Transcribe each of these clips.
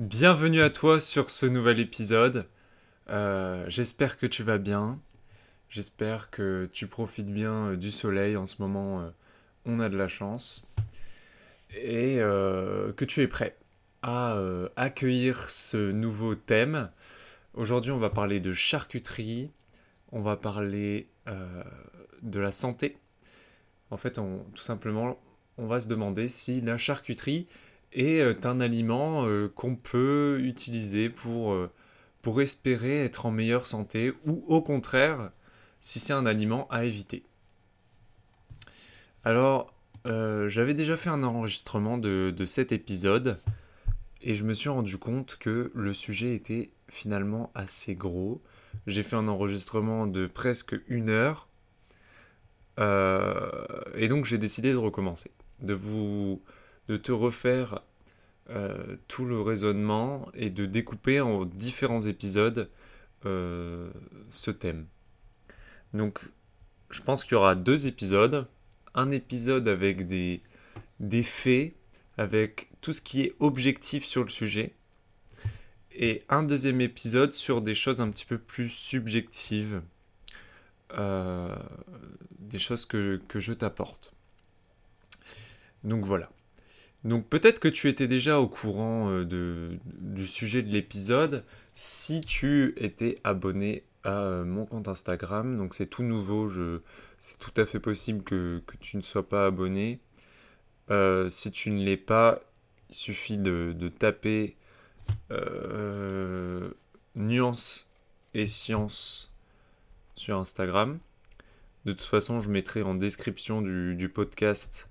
Bienvenue à toi sur ce nouvel épisode. Euh, j'espère que tu vas bien. J'espère que tu profites bien euh, du soleil. En ce moment, euh, on a de la chance. Et que tu es prêt à accueillir ce nouveau thème. Aujourd'hui, on va parler de charcuterie. On va parler de la santé. En fait, tout simplement, on va se demander si la charcuterie est un aliment euh, qu'on peut utiliser pour, euh, pour espérer être en meilleure santé ou au contraire si c'est un aliment à éviter. Alors, euh, j'avais déjà fait un enregistrement de, de, cet épisode et je me suis rendu compte que le sujet était finalement assez gros. J'ai fait un enregistrement de presque une heure et donc j'ai décidé de recommencer, de vous de te refaire euh, tout le raisonnement et de découper en différents épisodes euh, ce thème. Donc, je pense qu'il y aura deux épisodes. Un épisode avec des, faits, avec tout ce qui est objectif sur le sujet. Et un deuxième épisode sur des choses un petit peu plus subjectives. Euh, des choses que, que je t'apporte. Donc voilà. Donc peut-être que tu étais déjà au courant euh, du sujet de l'épisode si tu étais abonné à euh, mon compte Instagram. Donc c'est tout nouveau, c'est tout à fait possible que, tu ne sois pas abonné. Euh, si tu ne l'es pas, il suffit de, taper nuance et science sur Instagram. De toute façon, je mettrai en description du, podcast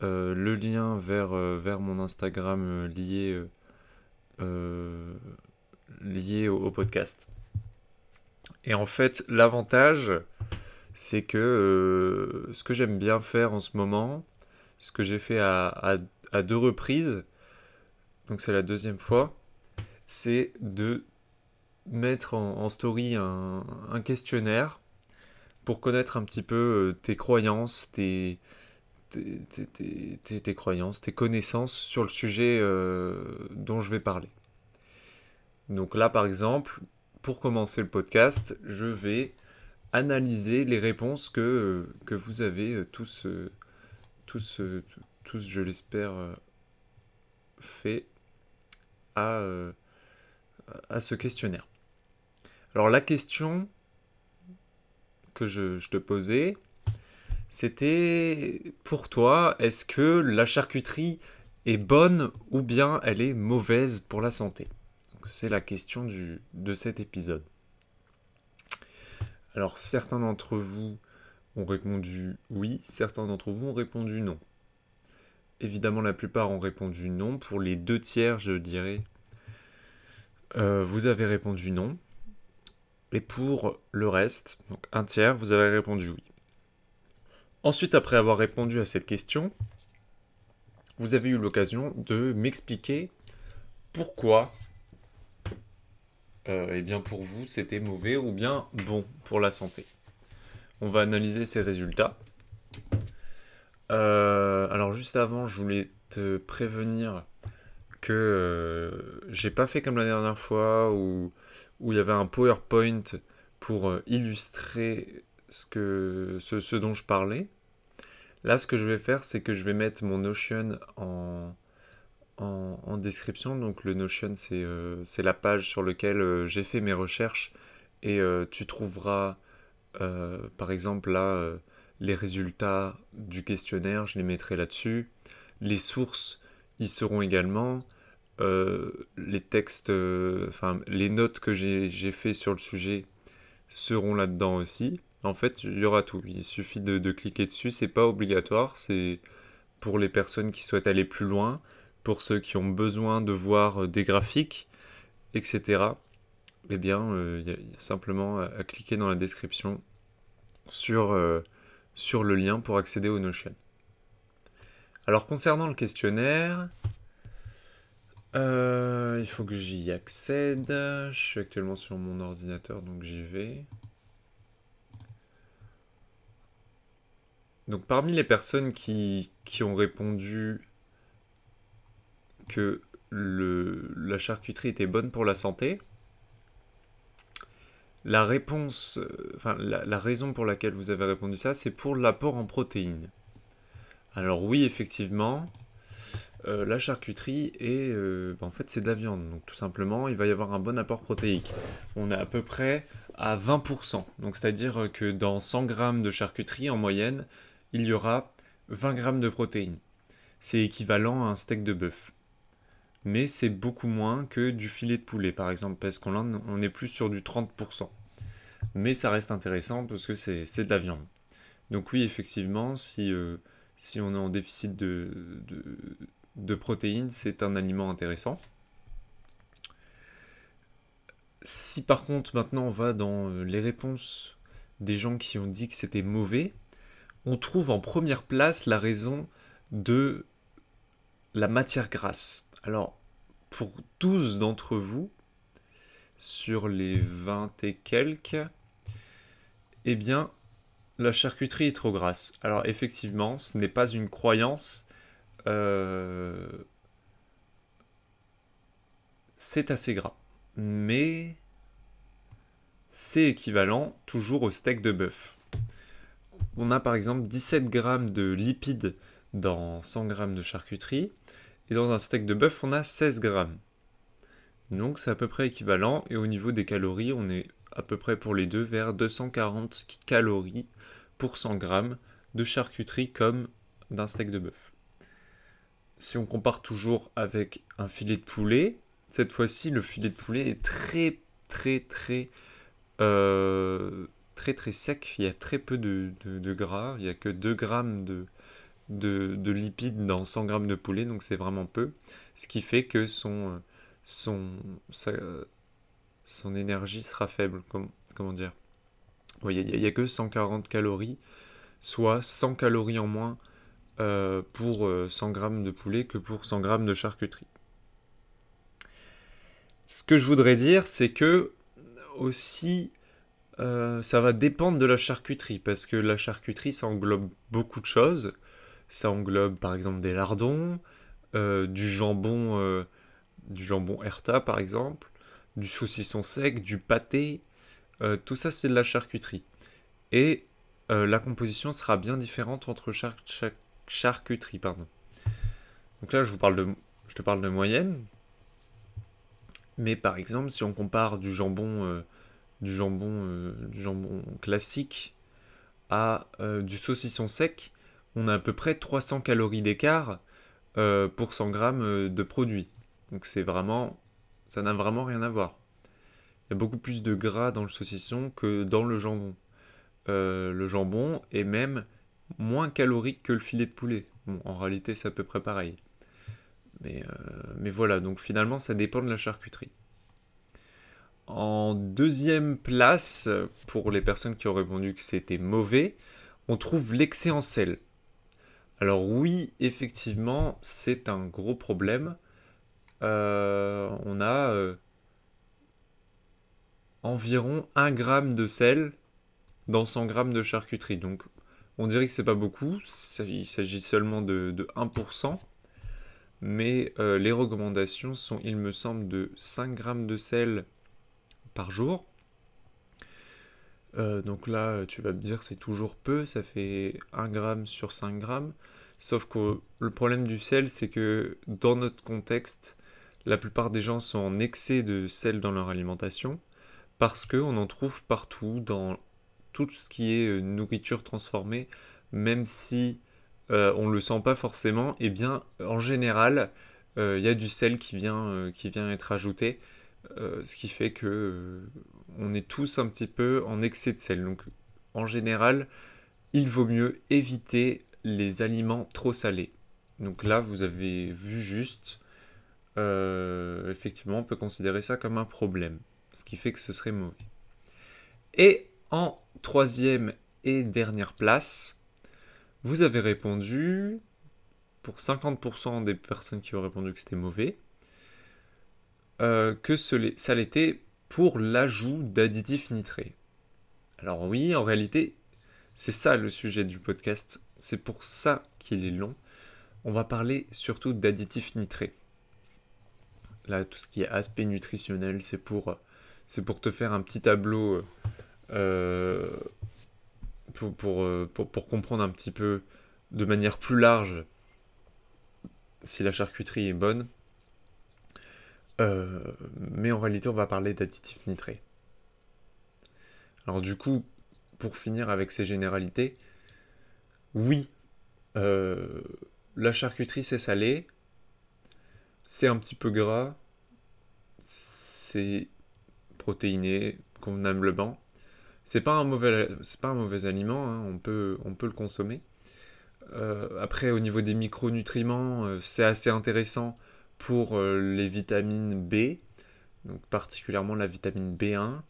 le lien vers, euh, mon Instagram euh, lié, au, podcast. Et en fait, l'avantage, c'est que ce que j'aime bien faire en ce moment, ce que j'ai fait à, deux reprises, donc c'est la deuxième fois, c'est de mettre en, story un, questionnaire pour connaître un petit peu tes croyances, tes, tes, croyances, tes connaissances sur le sujet euh, dont je vais parler. Donc là, par exemple, pour commencer le podcast, je vais analyser les réponses que, que vous avez euh, tous, euh, tous, je l'espère, fait à, ce questionnaire. Alors la question que je te posais, c'était pour toi, est-ce que la charcuterie est bonne ou bien elle est mauvaise pour la santé? C'est la question de cet épisode. Alors certains d'entre vous ont répondu oui, certains d'entre vous ont répondu non. Évidemment, la plupart ont répondu non. Pour les deux tiers, je dirais, euh, vous avez répondu non. Et pour le reste, donc un tiers, vous avez répondu oui. Ensuite, après avoir répondu à cette question, vous avez eu l'occasion de m'expliquer pourquoi, euh, eh bien pour vous, c'était mauvais ou bien bon pour la santé. On va analyser ces résultats. Euh, alors juste avant, je voulais te prévenir que euh, j'ai pas fait comme la dernière fois où, où il y avait un PowerPoint pour illustrer ce, que, ce, dont je parlais. Là, ce que je vais faire, c'est que je vais mettre mon Notion en, en, description. Donc le Notion, c'est euh, la page sur laquelle euh, j'ai fait mes recherches. Et euh, tu trouveras, par exemple, là, les résultats du questionnaire, je les mettrai là-dessus. Les sources y seront également. les textes, enfin, les notes que j'ai fait sur le sujet seront là-dedans aussi. En fait, il y aura tout. Il suffit de, cliquer dessus. C'est pas obligatoire. C'est pour les personnes qui souhaitent aller plus loin, pour ceux qui ont besoin de voir euh, des graphiques, etc. Eh bien, euh, il y, a simplement à, cliquer dans la description sur, euh, sur le lien pour accéder au Notion. Alors, concernant le questionnaire, il faut que j'y accède. Je suis actuellement sur mon ordinateur, donc j'y vais. Donc parmi les personnes qui, ont répondu que la charcuterie était bonne pour la santé La réponse, euh, enfin la, raison pour laquelle vous avez répondu ça, c'est pour l'apport en protéines. Alors oui, effectivement, euh, la charcuterie est, bah, en fait, c'est de la viande, donc tout simplement, il va y avoir un bon apport protéique. On est à peu près à 20%, donc c'est-à-dire que dans 100 grammes de charcuterie, en moyenne, il y aura 20 grammes de protéines. C'est équivalent à un steak de bœuf. Mais c'est beaucoup moins que du filet de poulet, par exemple, parce qu'on on est plus sur du 30%. Mais ça reste intéressant parce que c'est de la viande. Donc oui, effectivement, si, euh, on est en déficit de, de protéines, c'est un aliment intéressant. Si par contre maintenant on va dans euh, les réponses des gens qui ont dit que c'était mauvais, on trouve en première place la raison de la matière grasse. Alors, pour 12 d'entre vous, sur les 20 et quelques, eh bien, la charcuterie est trop grasse. Alors, effectivement, ce n'est pas une croyance. Euh, c'est assez gras. Mais c'est équivalent toujours au steak de bœuf on a par exemple 17 grammes de lipides dans 100 grammes de charcuterie, et dans un steak de bœuf, on a 16 grammes. Donc c'est à peu près équivalent, et au niveau des calories, on est à peu près pour les deux vers 240 calories pour 100 grammes de charcuterie comme d'un steak de bœuf. Si on compare toujours avec un filet de poulet, cette fois-ci le filet de poulet est très très très euh, très très sec, il y a très peu de, gras, il n'y a que 2 grammes de, de, lipides dans 100 grammes de poulet, donc c'est vraiment peu, ce qui fait que son, son énergie sera faible, comment dire. il n'y a, que 140 calories, soit 100 calories en moins euh, pour 100 euh, grammes de poulet que pour 100 grammes de charcuterie. Ce que je voudrais dire, c'est que aussi euh, ça va dépendre de la charcuterie, parce que la charcuterie, ça englobe beaucoup de choses. Ça englobe par exemple des lardons, euh, du jambon, euh, du jambon Herta par exemple, du saucisson sec, du pâté. tout ça, c'est de la charcuterie. Et la composition sera bien différente entre chaque, chaque charcuterie. Pardon. Donc là, je, vous parle de, je te parle de moyenne. Mais par exemple, si on compare du jambon du jambon, euh, jambon classique à euh, du saucisson sec, on a à peu près 300 calories d'écart euh, pour 100 grammes de produit. Donc c'est vraiment, ça n'a vraiment rien à voir. Il y a beaucoup plus de gras dans le saucisson que dans le jambon. le jambon est même moins calorique que le filet de poulet. Bon, en réalité, c'est à peu près pareil. Mais voilà, donc finalement, ça dépend de la charcuterie. En deuxième place, pour les personnes qui ont répondu que c'était mauvais, on trouve l'excès en sel. Alors oui, effectivement, c'est un gros problème. Euh, on a euh, environ 1 g de sel dans 100 g de charcuterie. Donc on dirait que c'est pas beaucoup, il s'agit seulement de, 1%. Mais euh, les recommandations sont, il me semble, de 5 g de sel par jour. Euh, donc là, tu vas me dire c'est toujours peu, ça fait 1 gramme sur 5 grammes. Sauf que le problème du sel, c'est que dans notre contexte, la plupart des gens sont en excès de sel dans leur alimentation parce qu'on en trouve partout dans tout ce qui est euh, nourriture transformée, même si euh, on ne le sent pas forcément, et eh bien en général, il y a du sel qui vient, qui vient être ajouté. Euh, ce qui fait que euh, on est tous un petit peu en excès de sel. Donc en général, il vaut mieux éviter les aliments trop salés. Donc là, vous avez vu juste, euh, effectivement, on peut considérer ça comme un problème, ce qui fait que ce serait mauvais. Et en troisième et dernière place, vous avez répondu, pour 50% des personnes qui ont répondu que c'était mauvais, euh, que ça l'était pour l'ajout d'additifs nitrés. Alors oui, en réalité, c'est ça le sujet du podcast. C'est pour ça qu'il est long. On va parler surtout d'additifs nitrés. là, tout ce qui est aspect nutritionnel, c'est pour, te faire un petit tableau euh, pour, pour, comprendre un petit peu de manière plus large si la charcuterie est bonne. Mais en réalité, on va parler d'additifs nitrés. Alors du coup, pour finir avec ces généralités, oui, euh, la charcuterie c'est salé, c'est un petit peu gras, c'est protéiné convenablement. C'est pas un mauvais, pas un mauvais aliment, hein, on, peut, on peut le consommer. Euh, après, au niveau des micronutriments, euh, c'est assez intéressant pour les vitamines B, donc particulièrement la vitamine B1,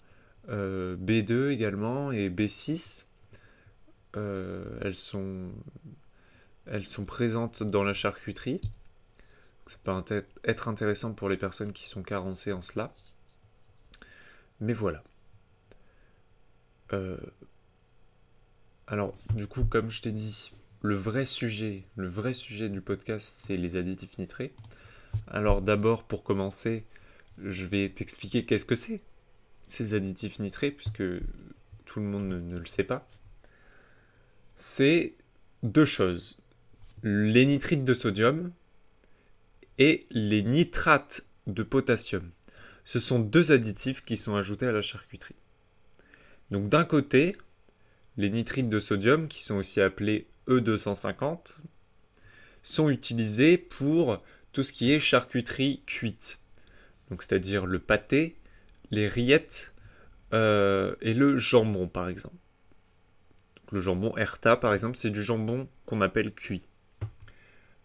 B2 également et B6. elles sont elles sont présentes dans la charcuterie. Ça peut être intéressant pour les personnes qui sont carencées en cela. Mais voilà. Euh, alors, du coup, comme je t'ai dit, le vrai sujet, le vrai sujet du podcast, c'est les additifs nitrés. Alors d'abord, pour commencer, je vais t'expliquer qu'est-ce que c'est, ces additifs nitrés, puisque tout le monde ne le sait pas. C'est deux choses les nitrites de sodium et les nitrates de potassium. Ce sont deux additifs qui sont ajoutés à la charcuterie. Donc d'un côté, les nitrites de sodium, qui sont aussi appelés E250, sont utilisés pour tout ce qui est charcuterie cuite. C'est-à-dire le pâté, les rillettes euh, et le jambon par exemple. le jambon Erta par exemple, c'est du jambon qu'on appelle cuit.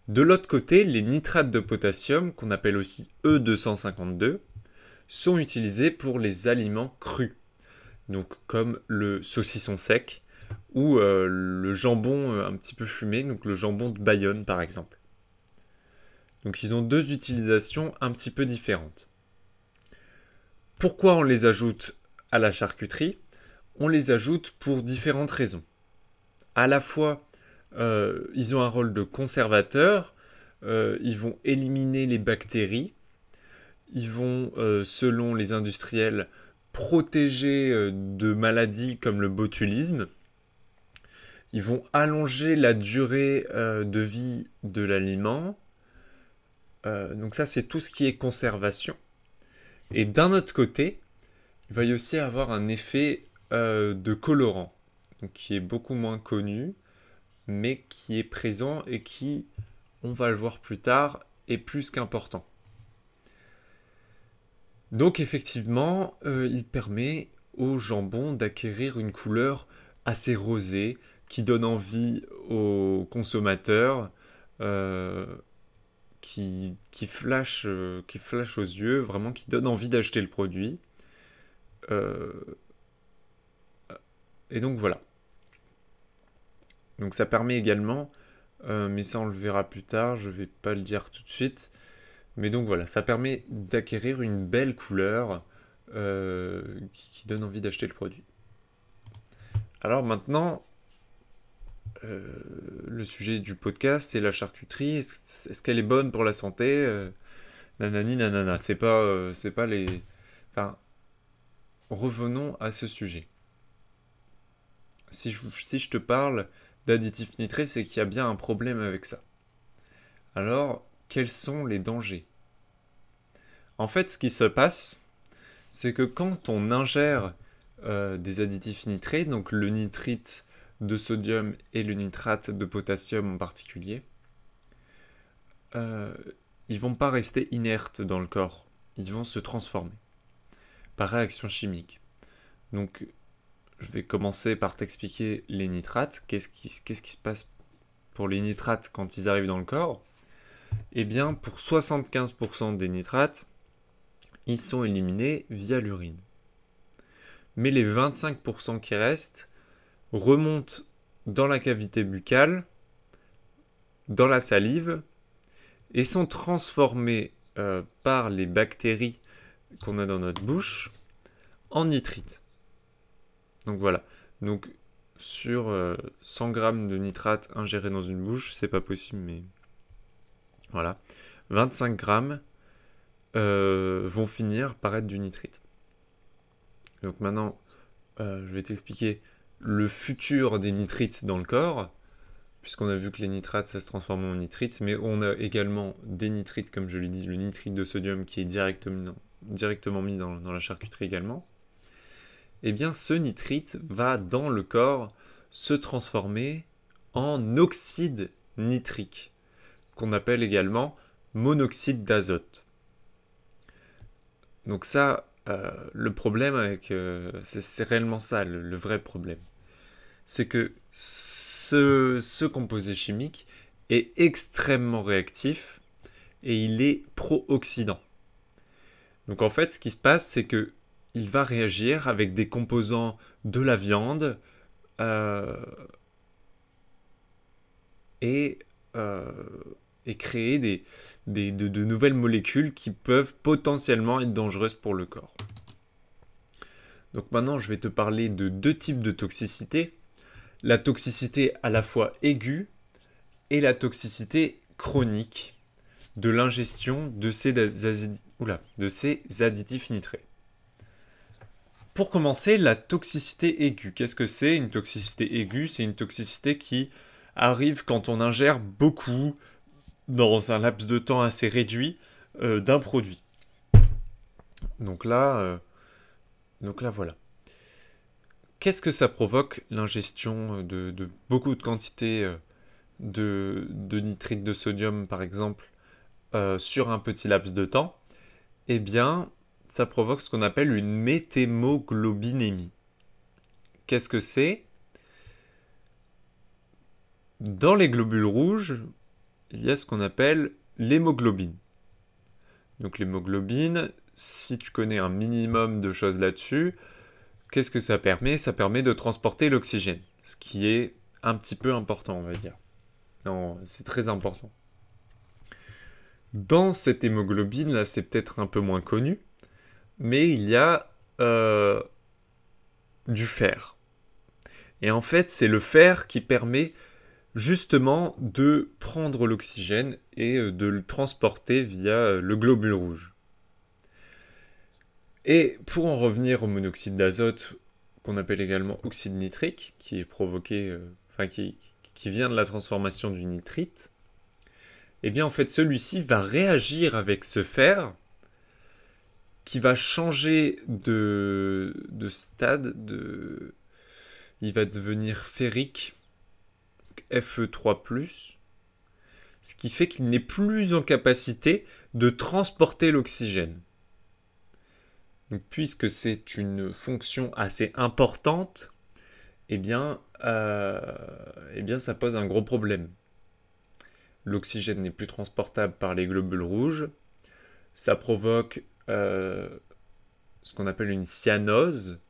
De l'autre côté, les nitrates de potassium, qu'on appelle aussi E252, sont utilisés pour les aliments crus, comme le saucisson sec ou euh, le jambon euh, un petit peu fumé, donc le jambon de Bayonne par exemple. Donc ils ont deux utilisations un petit peu différentes. Pourquoi on les ajoute à la charcuterie? On les ajoute pour différentes raisons. À la fois euh, ils ont un rôle de conservateur, euh, ils vont éliminer les bactéries, ils vont, euh, selon les industriels, protéger de maladies comme le botulisme, ils vont allonger la durée de vie de l'aliment. Donc ça, c'est tout ce qui est conservation. Et d'un autre côté, il va y aussi avoir un effet de colorant, qui est beaucoup moins connu, mais qui est présent et qui, on va le voir plus tard, est plus qu'important. Donc effectivement, euh, il permet au jambon d'acquérir une couleur assez rosée qui donne envie aux consommateurs, euh, qui, qui, flash, euh, qui flash aux yeux, vraiment qui donne envie d'acheter le produit. et donc voilà. Donc ça permet également, euh, mais ça on le verra plus tard, je vais pas le dire tout de suite. Mais donc voilà, ça permet d'acquérir une belle couleur euh, qui, donne envie d'acheter le produit. Alors maintenant, euh, le sujet du podcast, c'est la charcuterie. Est-ce qu'elle est bonne pour la santé Nanani, nanana. C'est pas, c'est pas les. Enfin, revenons à ce sujet. Si je, si je te parle d'additifs nitrés, c'est qu'il y a bien un problème avec ça. Alors, quels sont les dangers? En fait, ce qui se passe, c'est que quand on ingère euh, des additifs nitrés, donc le nitrite de sodium et le nitrate de potassium en particulier, euh, ils vont pas rester inertes dans le corps, ils vont se transformer par réaction chimique. Donc je vais commencer par t'expliquer les nitrates. Qu'est-ce qui, se passe pour les nitrates quand ils arrivent dans le corps? Eh bien, pour 75% des nitrates, ils sont éliminés via l'urine. Mais les 25% qui restent remontent dans la cavité buccale, dans la salive, et sont transformés euh, par les bactéries qu'on a dans notre bouche en nitrite. Donc voilà. Donc sur 100 euh, grammes de nitrate ingéré dans une bouche, c'est pas possible, mais voilà. 25 grammes vont finir par être du nitrite. Donc maintenant, je vais t'expliquer le futur des nitrites dans le corps, puisqu'on a vu que les nitrates, ça se transforme en nitrite, mais on a également des nitrites, comme je l'ai dit, le nitrite de sodium qui est directement, directement mis dans, la charcuterie également. Eh bien, ce nitrite va dans le corps se transformer en oxyde nitrique, qu'on appelle également monoxyde d'azote. Donc ça, euh, le problème avec... Euh, c'est réellement ça le, vrai problème. C'est que ce, composé chimique est extrêmement réactif et il est pro-oxydant. Donc en fait, ce qui se passe, c'est que il va réagir avec des composants de la viande euh, et et créer des, de, nouvelles molécules qui peuvent potentiellement être dangereuses pour le corps. Donc maintenant, je vais te parler de deux types de toxicité. La toxicité à la fois aiguë et la toxicité chronique de l'ingestion de ces additifs nitrés. Pour commencer, la toxicité aiguë. Qu'est-ce que c'est une toxicité aiguë? C'est une toxicité qui arrive quand on ingère beaucoup dans un laps de temps assez réduit euh, d'un produit. Donc là, euh, donc là voilà. Qu'est-ce que ça provoque l'ingestion de, beaucoup de quantités euh, de, de, nitrite de sodium par exemple sur un petit laps de temps? Eh bien, ça provoque ce qu'on appelle une méthémoglobinémie. Qu'est-ce que c'est? Dans les globules rouges, il y a ce qu'on appelle l'hémoglobine. Donc l'hémoglobine, si tu connais un minimum de choses là-dessus, qu'est-ce que ça permet? Ça permet de transporter l'oxygène, ce qui est un petit peu important, on va dire. Non, c'est très important. Dans cette hémoglobine, là, c'est peut-être un peu moins connu, mais il y a euh, du fer. Et en fait, c'est le fer qui permet justement de prendre l'oxygène et euh, de le transporter via euh, le globule rouge. Et pour en revenir au monoxyde d'azote, qu'on appelle également oxyde nitrique, qui est provoqué, euh, qui, vient de la transformation du nitrite, eh bien en fait celui-ci va réagir avec ce fer qui va changer de, de stade, de, il va devenir ferrique Fe3+, ce qui fait qu'il n'est plus en capacité de transporter l'oxygène. puisque c'est une fonction assez importante, eh bien, euh, eh bien, ça pose un gros problème. L'oxygène n'est plus transportable par les globules rouges. Ça provoque euh, ce qu'on appelle une cyanose.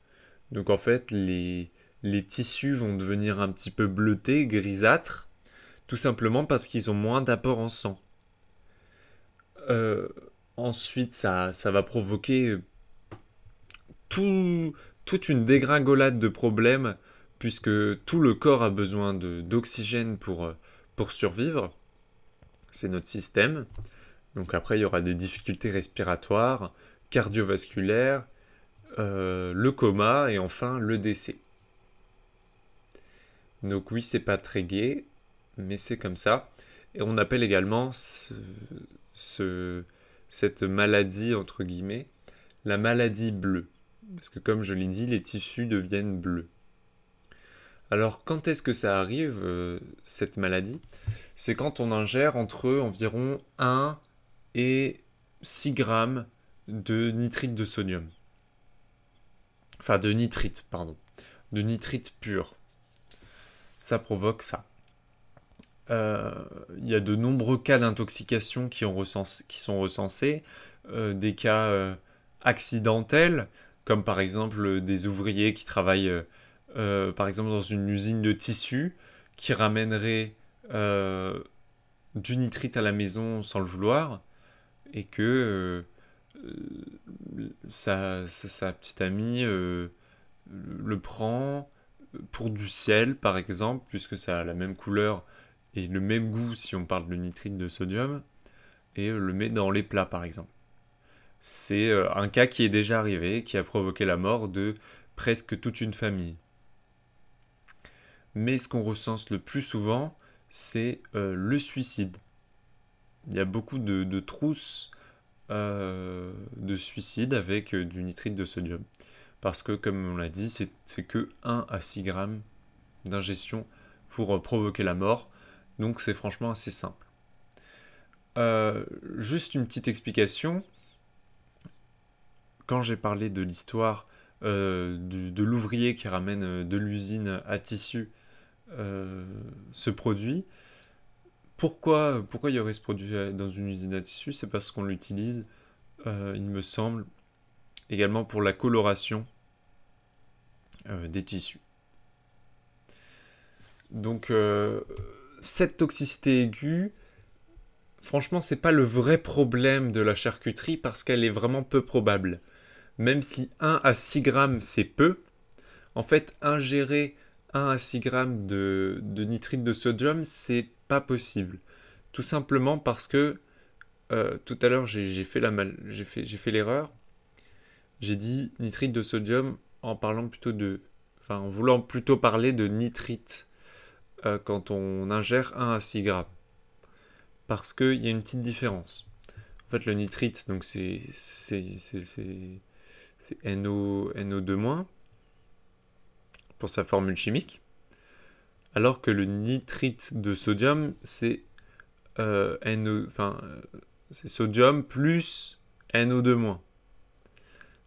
Donc en fait, les, les tissus vont devenir un petit peu bleutés, grisâtres, tout simplement parce qu'ils ont moins d'apport en sang. Euh, ensuite, ça, va provoquer toute une dégringolade de problèmes, puisque tout le corps a besoin d'oxygène pour, pour survivre. C'est notre système. Donc après, il y aura des difficultés respiratoires, cardiovasculaires, euh, le coma et enfin le décès. Donc oui, c'est pas très gai, mais c'est comme ça. Et on appelle également ce, cette maladie, entre guillemets, la maladie bleue. Parce que comme je l'ai dit, les tissus deviennent bleus. Alors quand est-ce que ça arrive, euh, cette maladie? C'est quand on ingère entre environ 1 et 6 grammes de nitrite de sodium. Enfin de nitrite, pardon. De nitrite pur ça provoque ça. Euh, il y a de nombreux cas d'intoxication qui, qui, sont recensés, euh, des cas euh, accidentels, comme par exemple des ouvriers qui travaillent par exemple dans une usine de tissu, qui ramèneraient du nitrite à la maison sans le vouloir, et que sa, petite amie le prend, pour du ciel, par exemple, puisque ça a la même couleur et le même goût si on parle de nitrite de sodium, et le met dans les plats, par exemple. c'est euh, un cas qui est déjà arrivé, qui a provoqué la mort de presque toute une famille. Mais ce qu'on recense le plus souvent, c'est euh, le suicide. Il y a beaucoup de, trousses euh, de suicide avec du nitrite de sodium. Parce que, comme on l'a dit, c'est que 1 à 6 grammes d'ingestion pour provoquer la mort. Donc c'est franchement assez simple. juste une petite explication quand j'ai parlé de l'histoire euh, de l'ouvrier qui ramène euh, de l'usine à tissu euh, ce produit, pourquoi, pourquoi il y aurait ce produit dans une usine à tissu? C'est parce qu'on l'utilise, il me semble, également pour la coloration des tissus. Donc, cette toxicité aiguë, franchement, c'est pas le vrai problème de la charcuterie parce qu'elle est vraiment peu probable même si 1 à 6 grammes c'est peu, en fait ingérer 1 à 6 grammes de, nitrite de sodium c'est pas possible. Tout simplement parce que euh, tout à l'heure j'ai fait l'erreur. J'ai dit nitrite de sodium en parlant plutôt de, enfin en voulant plutôt parler de nitrite euh, quand on ingère 1 à 6 grammes. Parce qu'il y a une petite différence. En fait, le nitrite, donc c'est NO, NO2- pour sa formule chimique, alors que le nitrite de sodium, c'est euh, NO, enfin, c'est sodium plus NO2-.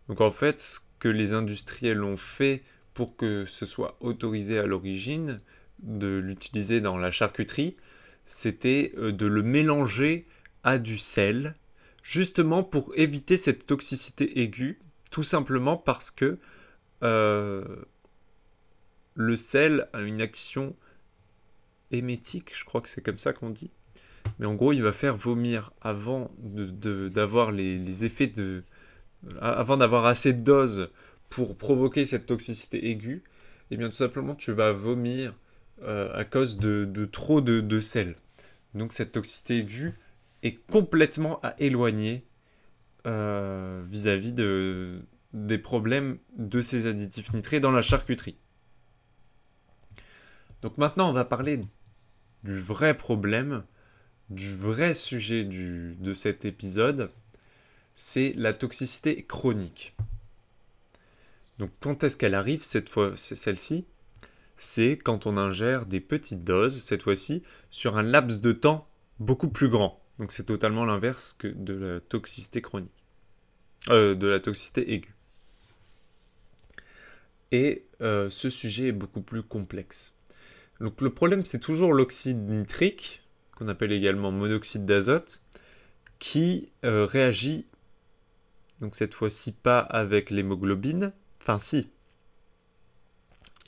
Donc en fait, ce que les industriels ont fait pour que ce soit autorisé à l'origine de l'utiliser dans la charcuterie, c'était euh, de le mélanger à du sel, justement pour éviter cette toxicité aiguë tout simplement parce que euh, le sel a une action émétique, je crois que c'est comme ça qu'on dit. Mais en gros, il va faire vomir avant d'avoir les, effets de. Avant d'avoir assez de doses pour provoquer cette toxicité aiguë, et eh bien tout simplement tu vas vomir euh, à cause de, trop de, sel. Donc cette toxicité aiguë est complètement à éloigner euh, vis-à-vis de, des problèmes de ces additifs nitrés dans la charcuterie. Donc maintenant, on va parler du vrai problème, du vrai sujet de cet épisode, c'est la toxicité chronique. Donc quand est-ce qu'elle arrive cette fois, celle-ci? C'est quand on ingère des petites doses, cette fois-ci, sur un laps de temps beaucoup plus grand. Donc c'est totalement l'inverse que de la toxicité chronique. Euh, de la toxicité aiguë. Et euh, ce sujet est beaucoup plus complexe. Donc le problème c'est toujours l'oxyde nitrique, qu'on appelle également monoxyde d'azote, qui euh, réagit, donc cette fois-ci pas avec l'hémoglobine, enfin si,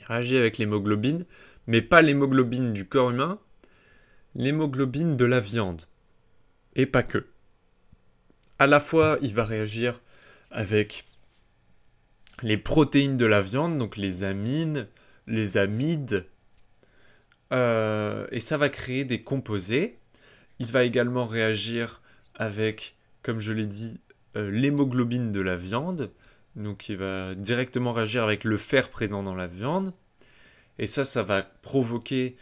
il réagit avec l'hémoglobine, mais pas l'hémoglobine du corps humain, l'hémoglobine de la viande. Et pas que. À la fois, il va réagir avec les protéines de la viande, donc les amines, les amides, euh, et ça va créer des composés. Il va également réagir avec, comme je l'ai dit, l'hémoglobine de la viande, donc il va directement réagir avec le fer présent dans la viande, et ça, ça va provoquer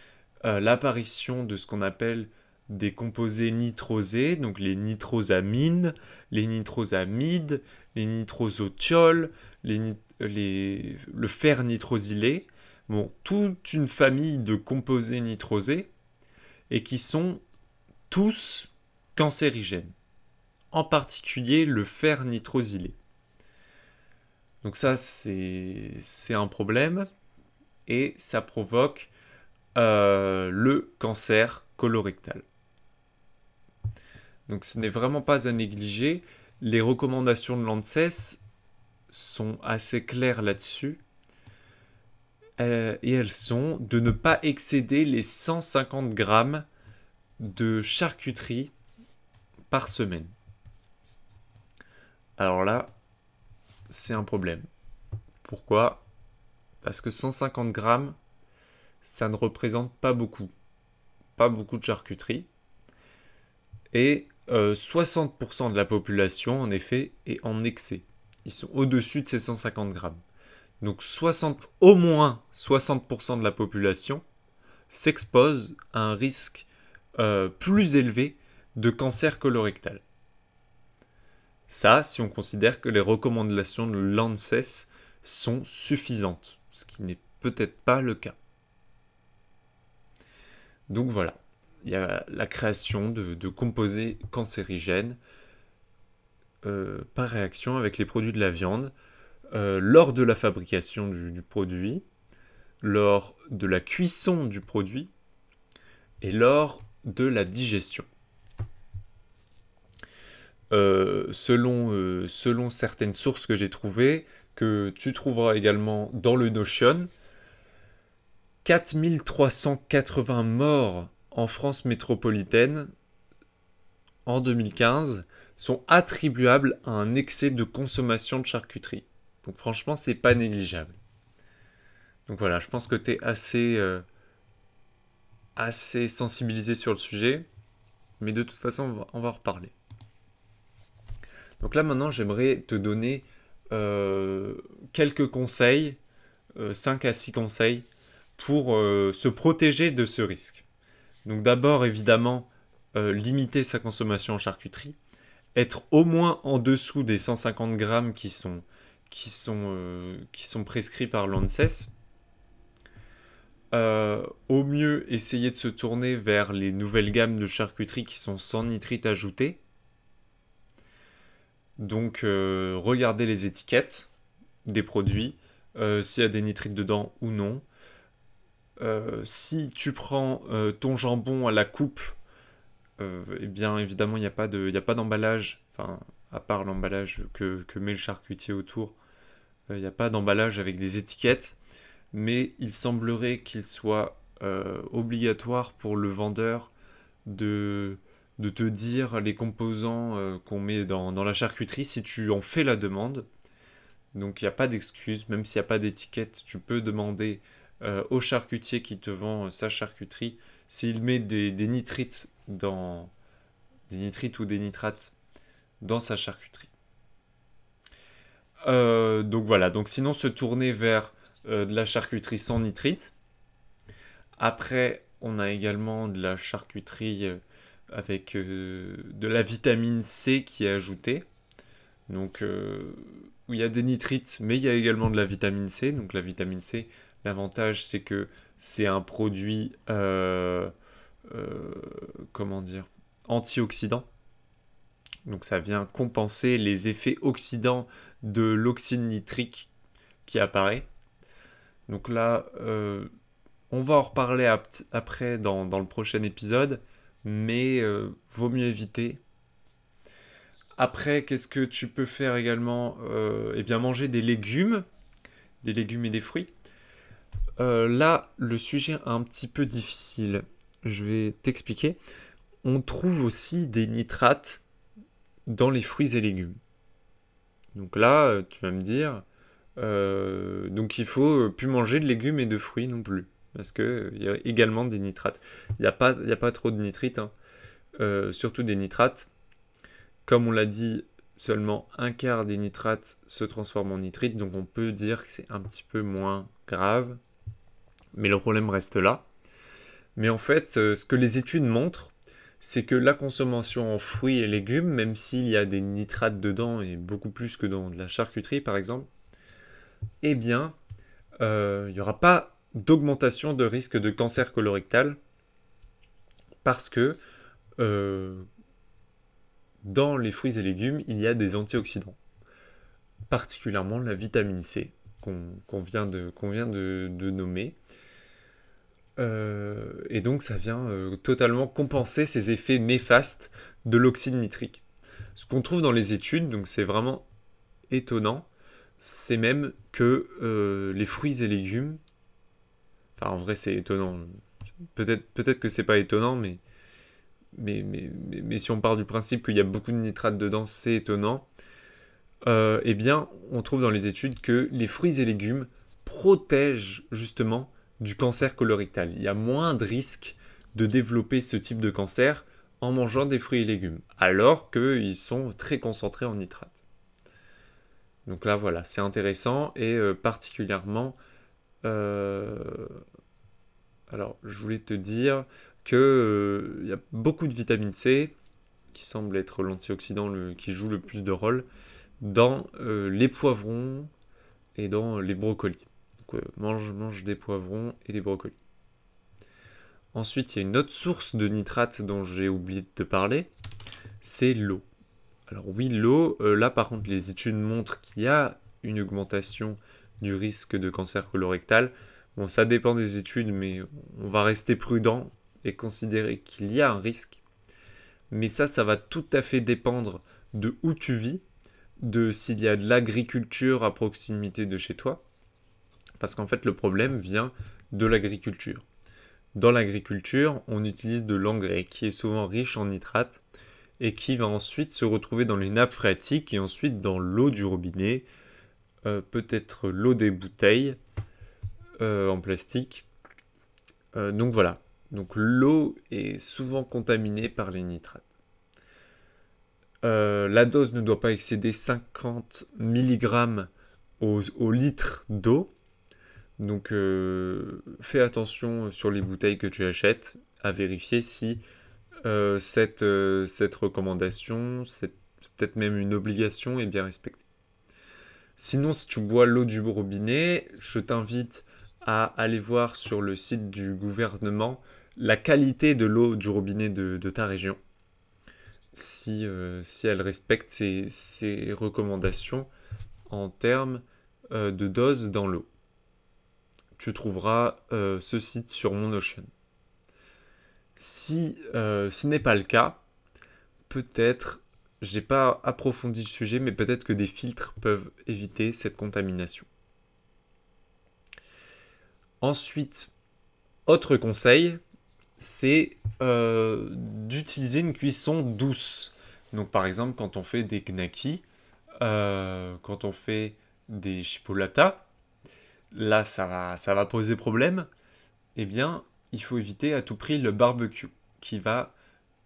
euh, l'apparition de ce qu'on appelle des composés nitrosés, donc les nitrosamines, les nitrosamides, les nitrosotiols, les, les, le fer nitrosylé, bon, toute une famille de composés nitrosés, et qui sont tous cancérigènes, en particulier le fer nitrosylé. Donc ça, c'est un problème, et ça provoque euh, le cancer colorectal. Donc ce n'est vraiment pas à négliger. Les recommandations de l'ANSES sont assez claires là-dessus. Euh, et elles sont de ne pas excéder les 150 grammes de charcuterie par semaine. Alors là, c'est un problème. Pourquoi? Parce que 150 grammes, ça ne représente pas beaucoup. Pas beaucoup de charcuterie. Et 60% de la population, en effet, est en excès. Ils sont au-dessus de ces 150 grammes. Donc 60, au moins 60% de la population s'expose à un risque euh, plus élevé de cancer colorectal. Ça, si on considère que les recommandations de l'ANSES sont suffisantes, ce qui n'est peut-être pas le cas. Donc voilà, il y a la création de, composés cancérigènes euh, par réaction avec les produits de la viande euh, lors de la fabrication du, produit, lors de la cuisson du produit et lors de la digestion. Euh, selon, selon certaines sources que j'ai trouvées, que tu trouveras également dans le Notion, 4380 morts en France métropolitaine en 2015 sont attribuables à un excès de consommation de charcuterie. Donc franchement, c'est pas négligeable. Donc voilà, je pense que tu es assez, euh, assez sensibilisé sur le sujet. Mais de toute façon, on va, en reparler. Donc là maintenant, j'aimerais te donner euh, quelques conseils, 5 euh, à 6 conseils, pour se protéger de ce risque. Donc d'abord, évidemment, limiter sa consommation en charcuterie, être au moins en dessous des 150 grammes qui sont euh, prescrits par l'ANSES. Euh, au mieux, essayer de se tourner vers les nouvelles gammes de charcuterie qui sont sans nitrite ajouté. Donc, euh, regardez les étiquettes des produits, s'il y a des nitrites dedans ou non. si tu prends ton jambon à la coupe, eh bien évidemment il n'y a pas d'emballage, enfin à part l'emballage que, que, met le charcutier autour, il euh, n'y a pas d'emballage avec des étiquettes, mais il semblerait qu'il soit euh, obligatoire pour le vendeur de, de te dire les composants euh, qu'on met dans, la charcuterie si tu en fais la demande. Donc il n'y a pas d'excuse, même s'il n'y a pas d'étiquette, tu peux demander au charcutier qui te vend sa charcuterie s'il met des, nitrites dans des nitrites ou des nitrates dans sa charcuterie. Euh, donc voilà, donc sinon se tourner vers euh, de la charcuterie sans nitrite. Après, on a également de la charcuterie euh, avec de la vitamine C qui est ajoutée. Donc, où il y a des nitrites, mais il y a également de la vitamine C. Donc la vitamine C, l'avantage c'est que c'est un produit, comment dire, antioxydant. Donc ça vient compenser les effets oxydants de l'oxyde nitrique qui apparaît. Donc là, euh, on va en reparler après dans, le prochain épisode, mais euh, vaut mieux éviter. Après, qu'est-ce que tu peux faire également euh, Eh bien, manger des légumes, des légumes et des fruits. là, le sujet est un petit peu difficile. Je vais t'expliquer. On trouve aussi des nitrates dans les fruits et légumes. Donc là, euh, tu vas me dire, euh, donc il faut plus manger de légumes et de fruits non plus, parce qu'il euh, y a également des nitrates. Il n'y a, pas, a pas trop de nitrites, hein. surtout des nitrates. Comme on l'a dit, seulement un quart des nitrates se transforment en nitrites, donc on peut dire que c'est un petit peu moins grave, mais le problème reste là. Mais en fait, ce que les études montrent, c'est que la consommation en fruits et légumes, même s'il y a des nitrates dedans et beaucoup plus que dans de la charcuterie par exemple, eh bien, euh, il n'y aura pas d'augmentation de risque de cancer colorectal parce que euh, dans les fruits et légumes, il y a des antioxydants, particulièrement la vitamine C qu'on vient, de, nommer. Euh, et donc ça vient euh, totalement compenser ces effets néfastes de l'oxyde nitrique. Ce qu'on trouve dans les études, donc c'est vraiment étonnant, c'est même que les fruits et légumes, enfin en vrai c'est étonnant, peut-être peut que c'est pas étonnant, mais si on part du principe qu'il y a beaucoup de nitrates dedans, c'est étonnant. eh bien, on trouve dans les études que les fruits et légumes protègent justement du cancer colorectal. Il y a moins de risques de développer ce type de cancer en mangeant des fruits et légumes, alors qu'ils sont très concentrés en nitrate. Donc là, voilà, c'est intéressant et euh, particulièrement... Euh, alors, je voulais te dire qu'il euh, y a beaucoup de vitamine C, qui semble être l'antioxydant qui joue le plus de rôle, dans les poivrons et dans les brocolis. Donc, mange, des poivrons et des brocolis. Ensuite, il y a une autre source de nitrate dont j'ai oublié de te parler, c'est l'eau. Alors oui, l'eau, euh, là par contre, les études montrent qu'il y a une augmentation du risque de cancer colorectal. Bon, ça dépend des études, mais on va rester prudent et considérer qu'il y a un risque. Mais ça, ça va tout à fait dépendre de où tu vis, de s'il y a de l'agriculture à proximité de chez toi. Parce qu'en fait, le problème vient de l'agriculture. Dans l'agriculture, on utilise de l'engrais qui est souvent riche en nitrate et qui va ensuite se retrouver dans les nappes phréatiques et ensuite dans l'eau du robinet, euh, peut-être l'eau des bouteilles euh, en plastique. Euh, donc voilà, donc l'eau est souvent contaminée par les nitrates. la dose ne doit pas excéder 50 mg au litre d'eau donc fais attention sur les bouteilles que tu achètes, à vérifier si cette, cette recommandation, peut-être même une obligation est bien respectée. Sinon, si tu bois l'eau du robinet, je t'invite à aller voir sur le site du gouvernement la qualité de l'eau du robinet de, ta région. Si, si elle respecte ces recommandations en termes de dose dans l'eau tu trouveras euh, ce site sur mon Notion. Si euh, ce n'est pas le cas, peut-être, j'ai pas approfondi le sujet, mais peut-être que des filtres peuvent éviter cette contamination. Ensuite, autre conseil, c'est euh, d'utiliser une cuisson douce. Donc par exemple, quand on fait des gnaki, quand on fait des chipolatas, là ça va, ça va poser problème, eh bien il faut éviter à tout prix le barbecue qui va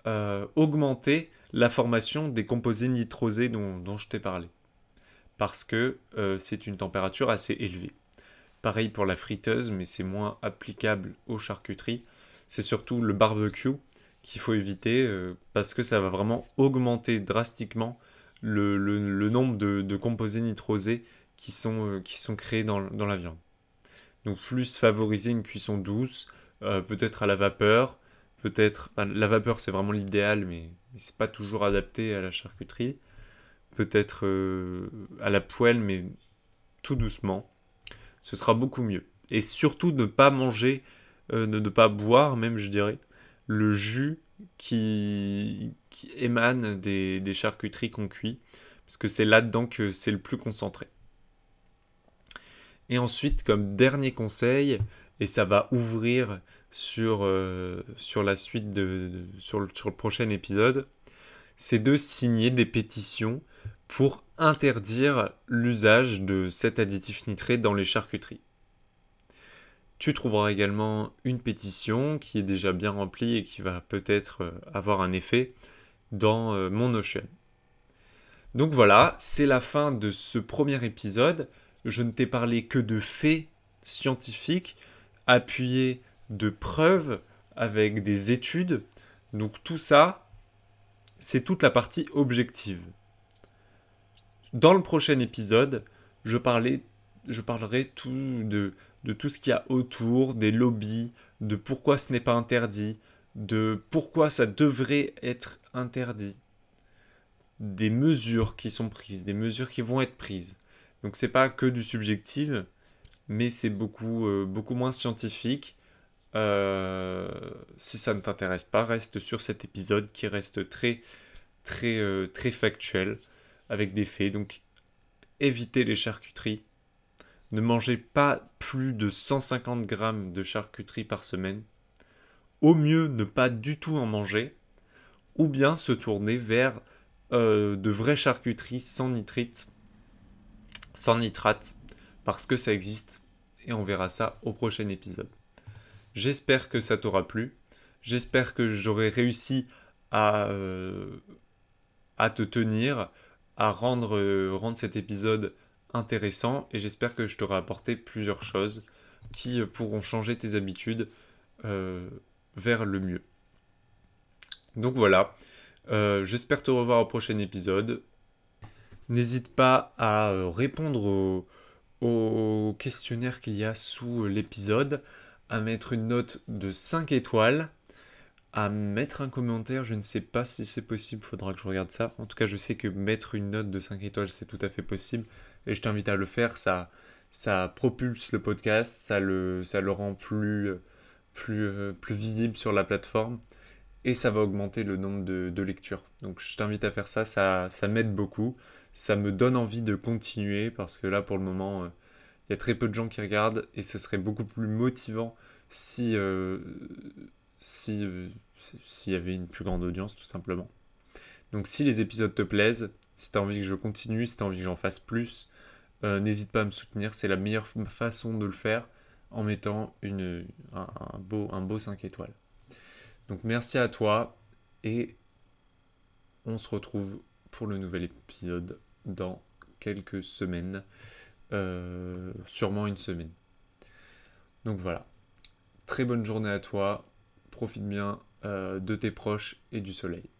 euh, augmenter la formation des composés nitrosés dont, je t'ai parlé. Parce que euh, c'est une température assez élevée. Pareil pour la friteuse, mais c'est moins applicable aux charcuteries. C'est surtout le barbecue qu'il faut éviter euh, parce que ça va vraiment augmenter drastiquement le, nombre de composés nitrosés qui sont, qui sont créés dans, dans, la viande. Donc plus favoriser une cuisson douce, peut-être à la vapeur, peut-être... la vapeur c'est vraiment l'idéal, mais, c'est pas toujours adapté à la charcuterie. Peut-être euh, à la poêle, mais tout doucement. Ce sera beaucoup mieux. Et surtout ne pas manger, ne, ne pas boire même je dirais, le jus qui, émane des, des charcuteries qu'on cuit, parce que c'est là-dedans que c'est le plus concentré. Et ensuite, comme dernier conseil, et ça va ouvrir sur, euh, sur la suite de, sur, le, sur le prochain épisode, c'est de signer des pétitions pour interdire l'usage de cet additif nitré dans les charcuteries. Tu trouveras également une pétition qui est déjà bien remplie et qui va peut-être euh, avoir un effet dans euh, mon Notion. Donc voilà, c'est la fin de ce premier épisode je ne t'ai parlé que de faits scientifiques appuyés de preuves avec des études. Donc tout ça, c'est toute la partie objective. Dans le prochain épisode, je, parlerai tout de, de tout ce qu'il y a autour, des lobbies, de pourquoi ce n'est pas interdit, de pourquoi ça devrait être interdit, des mesures qui sont prises, des mesures qui vont être prises. Donc c'est pas que du subjectif, mais c'est beaucoup, euh, beaucoup moins scientifique. Euh, si ça ne t'intéresse pas, reste sur cet épisode qui reste très, très, euh, très factuel, avec des faits. Donc évitez les charcuteries. Ne mangez pas plus de 150 grammes de charcuterie par semaine. Au mieux, ne pas du tout en manger. Ou bien se tourner vers de vraies charcuteries sans nitrite sans nitrate, parce que ça existe, et on verra ça au prochain épisode. J'espère que ça t'aura plu, j'espère que j'aurai réussi à, à te tenir, à rendre, rendre cet épisode intéressant et j'espère que je t'aurai apporté plusieurs choses qui pourront changer tes habitudes vers le mieux. Donc voilà, j'espère te revoir au prochain épisode. N'hésite pas à répondre au questionnaire qu'il y a sous l'épisode, à mettre une note de 5 étoiles, à mettre un commentaire, je ne sais pas si c'est possible, faudra que je regarde ça. En tout cas, je sais que mettre une note de 5 étoiles, c'est tout à fait possible, et je t'invite à le faire, ça, ça propulse le podcast, ça le, ça le rend plus, plus, euh, plus visible sur la plateforme, et ça va augmenter le nombre de, de lectures. Donc je t'invite à faire ça, ça, ça m'aide beaucoup, ça me donne envie de continuer, parce que là, pour le moment... Il y a très peu de gens qui regardent et ce serait beaucoup plus motivant si euh, si euh, s'il y avait une plus grande audience tout simplement. Donc si les épisodes te plaisent, si tu as envie que je continue, si tu as envie que j'en fasse plus, euh, n'hésite pas à me soutenir, c'est la meilleure façon de le faire en mettant une, un, beau, un beau 5 étoiles. Donc merci à toi et on se retrouve pour le nouvel épisode dans quelques semaines. Euh, sûrement une semaine. Donc voilà. Très bonne journée à toi. Profite bien euh, de tes proches et du soleil.